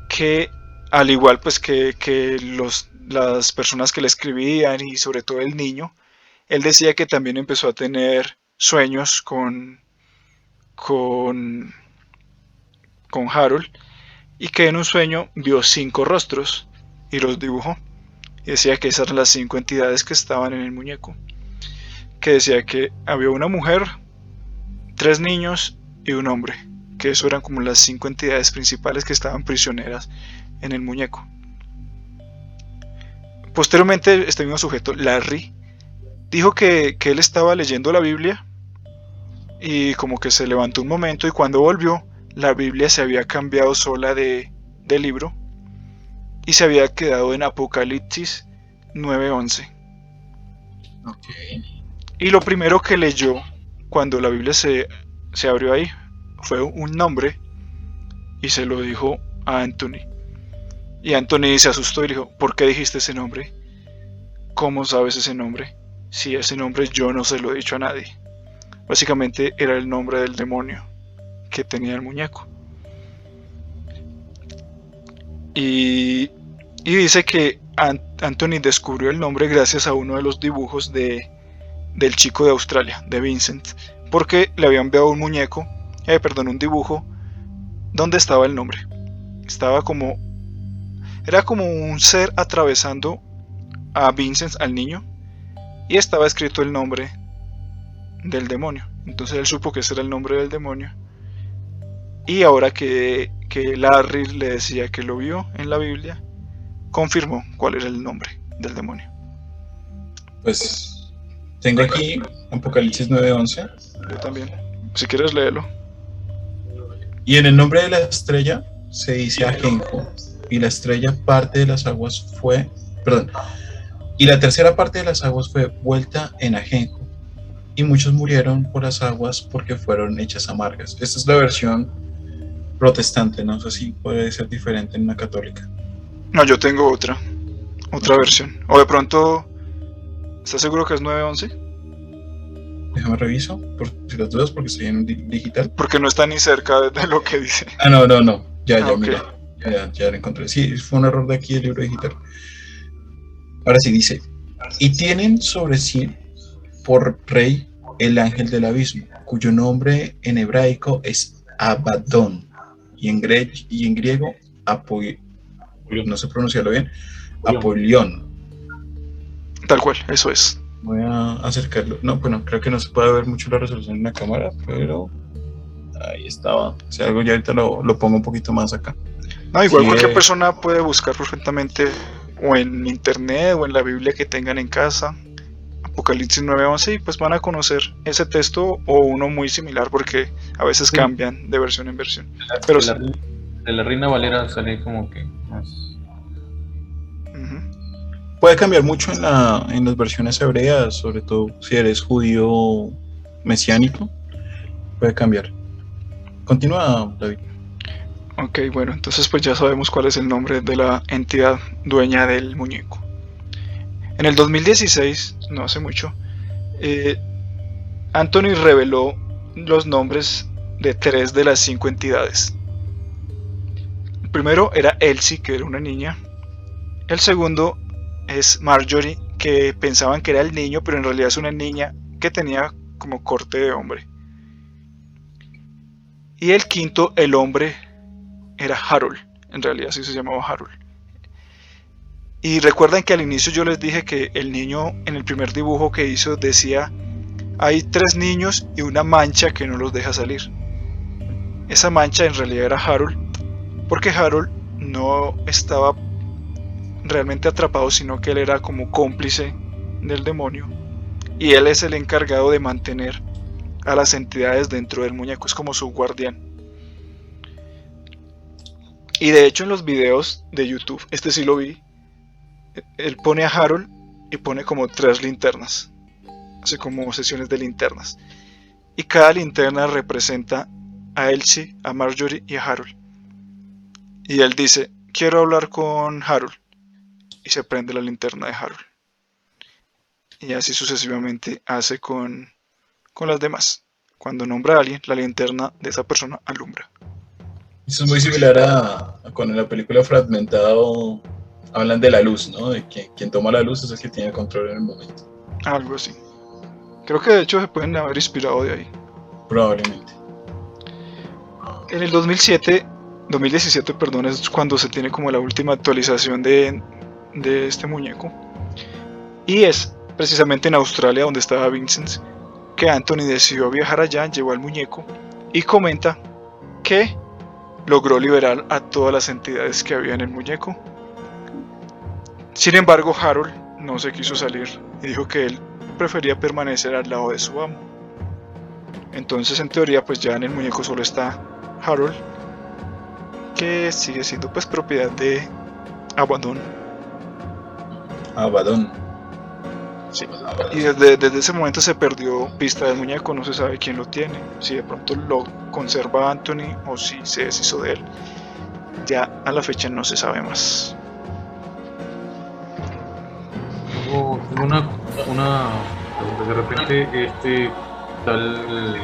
que al igual pues que, los, las personas que le escribían y sobre todo el niño, él decía que también empezó a tener sueños con, con, con Harold y que en un sueño vio cinco rostros y los dibujó. Y decía que esas eran las cinco entidades que estaban en el muñeco. Que decía que había una mujer, tres niños y un hombre. Que eso eran como las cinco entidades principales que estaban prisioneras en el muñeco. Posteriormente, este mismo sujeto, Larry, dijo que, él estaba leyendo la Biblia y como que se levantó un momento y cuando volvió, la Biblia se había cambiado sola de, de libro y se había quedado en Apocalipsis 9:11. Y lo primero que leyó cuando la Biblia se, se abrió ahí fue un nombre y se lo dijo a Anthony. Y Anthony se asustó y dijo, ¿por qué dijiste ese nombre? ¿Cómo sabes ese nombre? Si ese nombre yo no se lo he dicho a nadie. Básicamente era el nombre del demonio que tenía el muñeco. Y, dice que Anthony descubrió el nombre gracias a uno de los dibujos de, del chico de Australia, de Vincent, porque le había enviado un muñeco, eh, perdón, un dibujo donde estaba el nombre. Estaba como era como un ser atravesando a Vincent, al niño, y estaba escrito el nombre del demonio. Entonces él supo que ese era el nombre del demonio. Y ahora que, que Larry le decía que lo vio en la Biblia, confirmó cuál era el nombre del demonio. Pues tengo aquí Apocalipsis 9:11. Yo también. Si quieres léelo. Y en el nombre de la estrella se dice Ajenjo, y la estrella parte de las aguas fue, perdón, y la tercera parte de las aguas fue vuelta en ajenjo, y muchos murieron por las aguas porque fueron hechas amargas. Esta es la versión protestante, no sé si puede ser diferente en una católica. No, yo tengo otra, otra versión. O de pronto, ¿estás seguro que es 911? Déjame reviso, por si las dudas, porque estoy en digital. Porque no está ni cerca de, lo que dice. Ah, no, no, no. Ya, ya, ah, mira. Ya, ya lo encontré. Sí, fue un error de aquí el libro digital. Ahora sí dice, y tienen sobre sí por rey el ángel del abismo, cuyo nombre en hebraico es Abaddon y en, y en griego Apoy no sé pronunciarlo bien, Apolión. Tal cual, eso es. Voy a acercarlo. No, bueno, creo que no se puede ver mucho la resolución en la cámara, pero ahí estaba. Si algo ya ahorita lo, lo pongo un poquito más acá. No, igual cualquier persona puede buscar perfectamente o en internet o en la Biblia que tengan en casa Apocalipsis 9:11 y pues van a conocer ese texto o uno muy similar porque a veces cambian de versión en versión. Pero de, la, de la Reina Valera sale como que más... Puede cambiar mucho en, la, en las versiones hebreas, sobre todo si eres judío mesiánico. Puede cambiar. Continúa, David. Ok, bueno, entonces pues ya sabemos cuál es el nombre de la entidad dueña del muñeco. En el 2016, no hace mucho, eh, Anthony reveló los nombres de tres de las cinco entidades. El primero era Elsie, que era una niña. El segundo es Marjorie, que pensaban que era el niño, pero en realidad es una niña que tenía como corte de hombre. Y el quinto, el hombre, era Harold. En realidad sí se llamaba Harold. Y recuerden que al inicio yo les dije que el niño en el primer dibujo que hizo decía, hay tres niños y una mancha que no los deja salir. Esa mancha en realidad era Harold, porque Harold no estaba realmente atrapado, sino que él era como cómplice del demonio. Y él es el encargado de mantener a las entidades dentro del muñeco, es como su guardián. Y de hecho en los videos de YouTube, este sí lo vi, él pone a Harold y pone como tres linternas. Hace como sesiones de linternas. Y cada linterna representa a Elsie, a Marjorie y a Harold. Y él dice, quiero hablar con Harold. Y se prende la linterna de Harold. Y así sucesivamente hace con, con las demás. Cuando nombra a alguien, la linterna de esa persona alumbra. Eso es muy similar a, a cuando en la película Fragmentado hablan de la luz, ¿no? De que quien toma la luz es el que tiene el control en el momento. Algo así. Creo que de hecho se pueden haber inspirado de ahí. Probablemente. En el 2007, 2017, perdón, es cuando se tiene como la última actualización de, de este muñeco. Y es precisamente en Australia, donde estaba Vincent, que Anthony decidió viajar allá, llevó al muñeco y comenta que logró liberar a todas las entidades que había en el muñeco. Sin embargo, Harold no se quiso salir y dijo que él prefería permanecer al lado de su amo. Entonces, en teoría, pues ya en el muñeco solo está Harold, que sigue siendo pues propiedad de Abaddon. Abaddon. Sí. Y desde, desde ese momento se perdió pista del muñeco, no se sabe quién lo tiene, si de pronto lo conserva Anthony o si se deshizo de él. Ya a la fecha no se sabe más. Tengo, tengo una, una pregunta. De repente, este tal.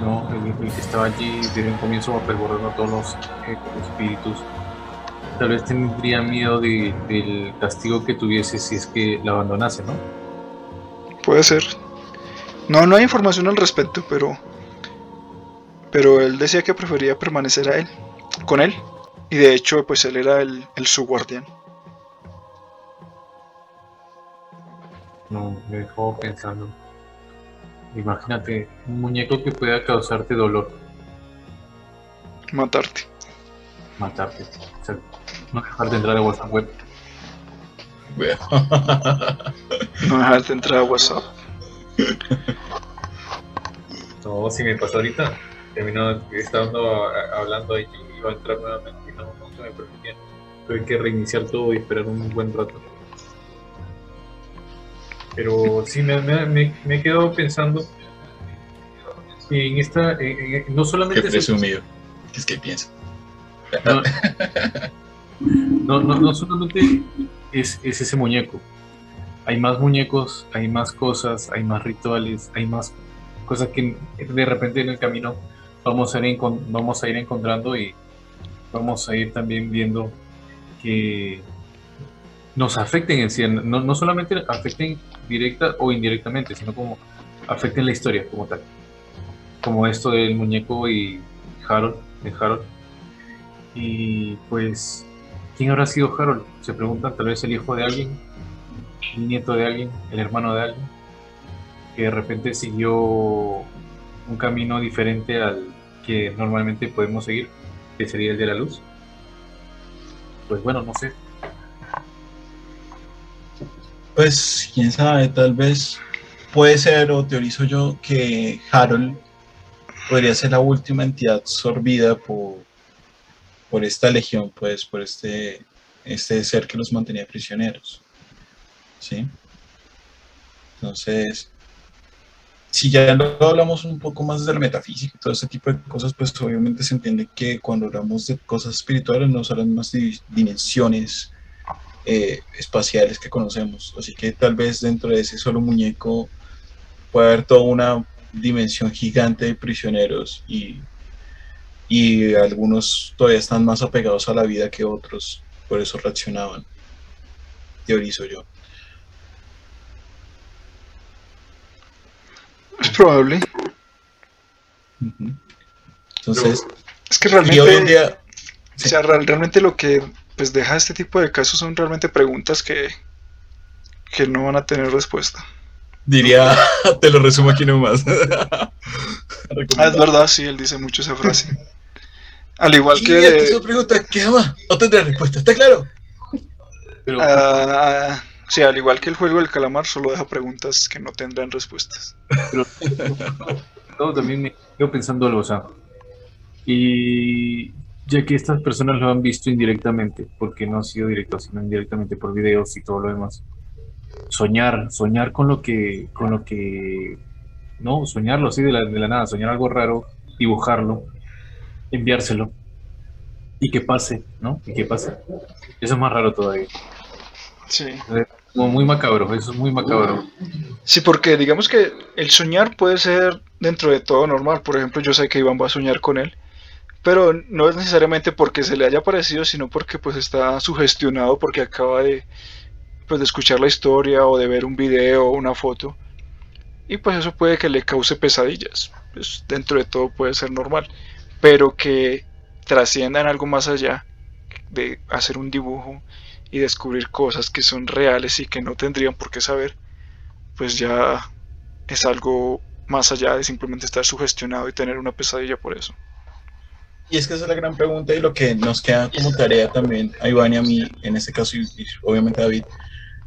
No, el, el que estaba allí desde un comienzo recordando a todos los, eh, los espíritus. Tal vez tendría miedo de- del castigo que tuviese si es que la abandonase, ¿no? Puede ser. No, no hay información al respecto, pero. Pero él decía que prefería permanecer a él, con él. Y de hecho, pues él era el, el su guardián. No, me dejó pensando. Imagínate, un muñeco que pueda causarte dolor, Matarte. matarte. No dejarte entrar a WhatsApp web. No dejarte entrar a WhatsApp. No, si me pasó ahorita, terminó estando hablando ahí y iba a entrar nuevamente y no, no se me permitía. Tuve que reiniciar todo y esperar un buen rato. Pero sí, me, me, me, me he quedado pensando en esta, en- en- no Qué solamente es el- presumido. Es que piensa. no, no, no, no solamente es, es ese muñeco. Hay más muñecos, hay más cosas, hay más rituales, hay más cosas que de repente en el camino vamos a ir, vamos a ir encontrando y vamos a ir también viendo que nos afecten en sí, no, no solamente afecten directa o indirectamente, sino como afecten la historia como tal. Como esto del muñeco y Harold, de Harold. Y pues, ¿quién habrá sido Harold? Se preguntan, tal vez el hijo de alguien, el nieto de alguien, el hermano de alguien, que de repente siguió un camino diferente al que normalmente podemos seguir, que sería el de la luz. Pues bueno, no sé. Pues quién sabe, tal vez puede ser, o teorizo yo, que Harold podría ser la última entidad sorbida por, por esta legión, pues, por este, este ser que los mantenía prisioneros. ¿Sí? Entonces, si ya lo hablamos un poco más de la metafísica y todo ese tipo de cosas, pues obviamente se entiende que cuando hablamos de cosas espirituales nos hablan más de dimensiones eh, espaciales que conocemos. Así que tal vez dentro de ese solo muñeco puede haber toda una dimensión gigante de prisioneros y, y algunos todavía están más apegados a la vida que otros, por eso reaccionaban. Teorizo yo. Es probable. Entonces, es que realmente, hoy en día, o sea, real- realmente lo que pues deja este tipo de casos son realmente preguntas que, que no van a tener respuesta. diría, te lo resumo aquí nomás. Ah, es verdad, sí, él dice mucho esa frase. Al igual que esa pregunta, ¿qué ama? No tendrá respuesta, ¿está claro? Pero ah, sí, al igual que el juego del calamar solo deja preguntas que no tendrán respuestas. pero todo también me quedo pensando algo, o sea, y ya que estas personas lo han visto indirectamente, porque no ha sido directo, sino indirectamente por videos y todo lo demás, soñar, soñar con lo que, con lo que, no, soñarlo así de la, de la nada, soñar algo raro, dibujarlo, enviárselo y que pase, ¿no? Y que pase. Eso es más raro todavía. Sí. Como muy macabro, eso es muy macabro. Sí, porque digamos que el soñar puede ser dentro de todo normal. Por ejemplo, yo sé que Iván va a soñar con él, pero no es necesariamente porque se le haya parecido, sino porque pues está sugestionado porque acaba de pues de escuchar la historia o de ver un video o una foto. Y pues eso puede que le cause pesadillas. Pues dentro de todo puede ser normal, pero que trasciendan algo más allá de hacer un dibujo y descubrir cosas que son reales y que no tendrían por qué saber, pues ya es algo más allá de simplemente estar sugestionado y tener una pesadilla por eso. Y es que esa es la gran pregunta y lo que nos queda como tarea también a Iván y a mí, en este caso, y obviamente a David,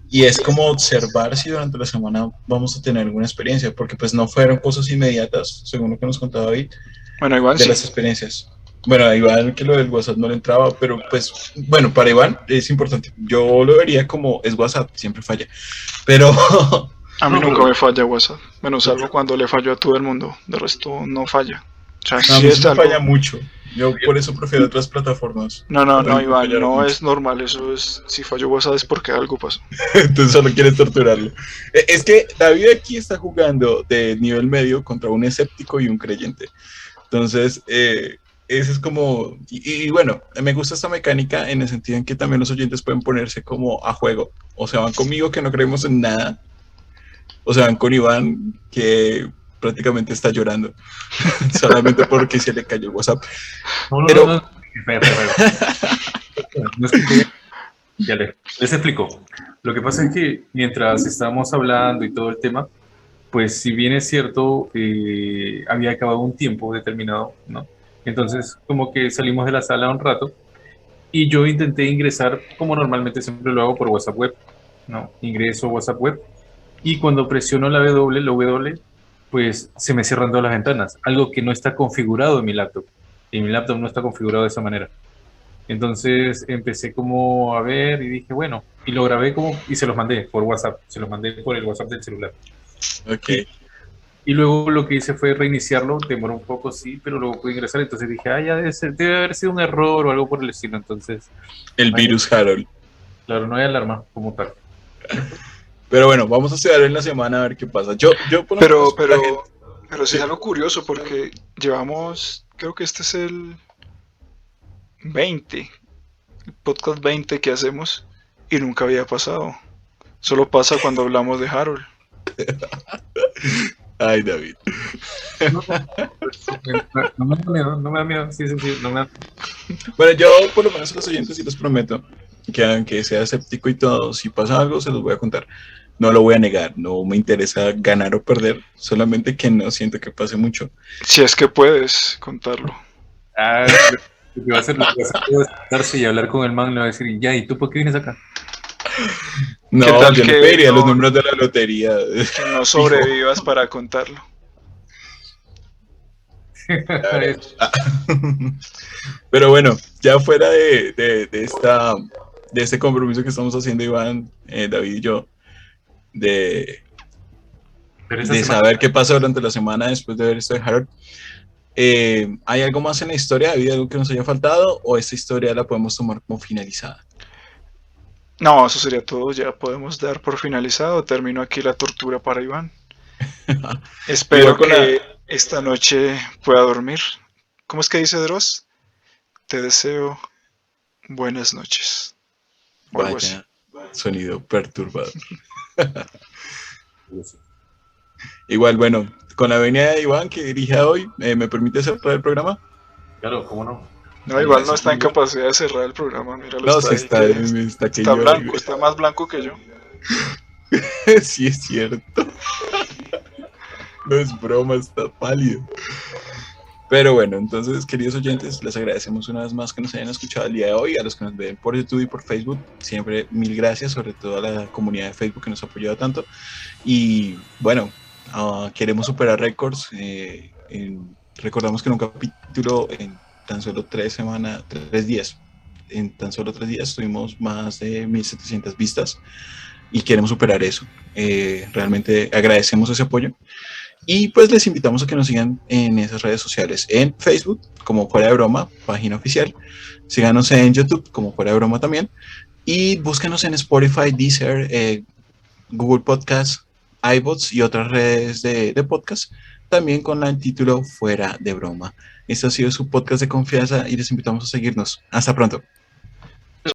y es como observar si durante la semana vamos a tener alguna experiencia, porque pues no fueron cosas inmediatas, según lo que nos contaba David, Bueno, Iván, de sí. las experiencias. Bueno, a Iván que lo del WhatsApp no le entraba, pero pues, bueno, para Iván es importante. Yo lo vería como es WhatsApp, siempre falla. Pero a mí No, nunca pero- me falla WhatsApp, menos salvo cuando le falló a todo el mundo, de resto no falla. O sea, a sí mí es sí algo- falla mucho. Yo por eso prefiero otras plataformas. No, no, no, Iván, no mucho. es normal, eso es, si falló WhatsApp es porque algo pasó. Entonces solo quieres torturarlo. Eh, Es que David aquí está jugando de nivel medio contra un escéptico y un creyente. Entonces, eh, ese es como... Y, y bueno, me gusta esta mecánica en el sentido en que también los oyentes pueden ponerse como a juego. O sea, van conmigo que no creemos en nada. O sea, van con Iván que prácticamente está llorando. Solamente porque se le cayó el WhatsApp. No, no, Pero- no, no. Espera, espera, espera. No escuché. Ya le- les explico. Lo que pasa es que mientras estábamos hablando y todo el tema, pues si bien es cierto, eh, había acabado un tiempo determinado, ¿no? Entonces, como que salimos de la sala un rato y yo intenté ingresar, como normalmente siempre lo hago por WhatsApp web, ¿no? Ingreso WhatsApp web y cuando presiono la W, la W, pues se me cierran todas las ventanas, algo que no está configurado en mi laptop y mi laptop no está configurado de esa manera. Entonces empecé como a ver y dije, bueno, y lo grabé como y se los mandé por WhatsApp, se los mandé por el WhatsApp del celular. Ok. Y luego lo que hice fue reiniciarlo, demoró un poco, sí, pero luego pude ingresar, entonces dije, ah, ya debe, ser- debe haber sido un error o algo por el estilo, entonces, El virus Harold. claro, no hay alarma como tal. Pero bueno, vamos a estudiar en la semana a ver qué pasa. Yo, yo por Pero, menos, pero, gente- pero sí Sí. es algo curioso porque llevamos, creo que este es el 20, el podcast 20 que hacemos y nunca había pasado. Solo pasa cuando hablamos de Harold. Ay, David. No me da miedo, no me da miedo, sí, sí, no me da Bueno, yo por lo menos a los oyentes sí les prometo que aunque sea escéptico y todo, si pasa algo se los voy a contar. No lo voy a negar, no me interesa ganar o perder, solamente que no siento que pase mucho. Si es que puedes contarlo. Ah, que va a a sentarse y hablar con el man, le va a decir, ya, ¿y tú por qué vienes acá? No, ¿Qué tal yo que le pediría no- los números de la lotería. Que no sobrevivas para contarlo. Pero bueno, ya fuera de, de- de esta, de este compromiso que estamos haciendo Iván, eh, David y yo, de, de semana- saber qué pasa durante la semana después de ver esto de Harold, eh, ¿hay algo más en la historia? ¿Ha habido algo que nos haya faltado? ¿O esta historia la podemos tomar como finalizada? No, eso sería todo. Ya podemos dar por finalizado. Termino aquí la tortura para Iván. Espero que esta noche pueda dormir. ¿Cómo es que dice Dross? Te deseo buenas noches. Vaya, sonido perturbador. Igual, bueno, con la venida de Iván que dirige hoy, eh, ¿me permite cerrar el programa? Claro, ¿cómo no? No, igual no está en capacidad de cerrar el programa. Míralo, No, está, sí ahí está, que- está, que está yo- blanco, está más blanco que yo. sí, es cierto. No es broma, está pálido. Pero bueno, entonces, queridos oyentes, les agradecemos una vez más que nos hayan escuchado el día de hoy, a los que nos ven por YouTube y por Facebook, siempre mil gracias, sobre todo a la comunidad de Facebook que nos ha apoyado tanto. Y bueno, ah, queremos superar récords. eh, recordamos que en un capítulo, en tan solo tres semanas, tres días, en tan solo tres días tuvimos más de 1700 vistas y queremos superar eso. Eh, realmente agradecemos ese apoyo. Y pues les invitamos a que nos sigan en esas redes sociales, en Facebook como Fuera de Broma, página oficial. Síganos en YouTube como Fuera de Broma también. Y búsquenos en Spotify, Deezer, eh, Google Podcasts, iBots y otras redes de, de podcast, también con el título Fuera de Broma. Este ha sido su podcast de confianza y les invitamos a seguirnos. Hasta pronto.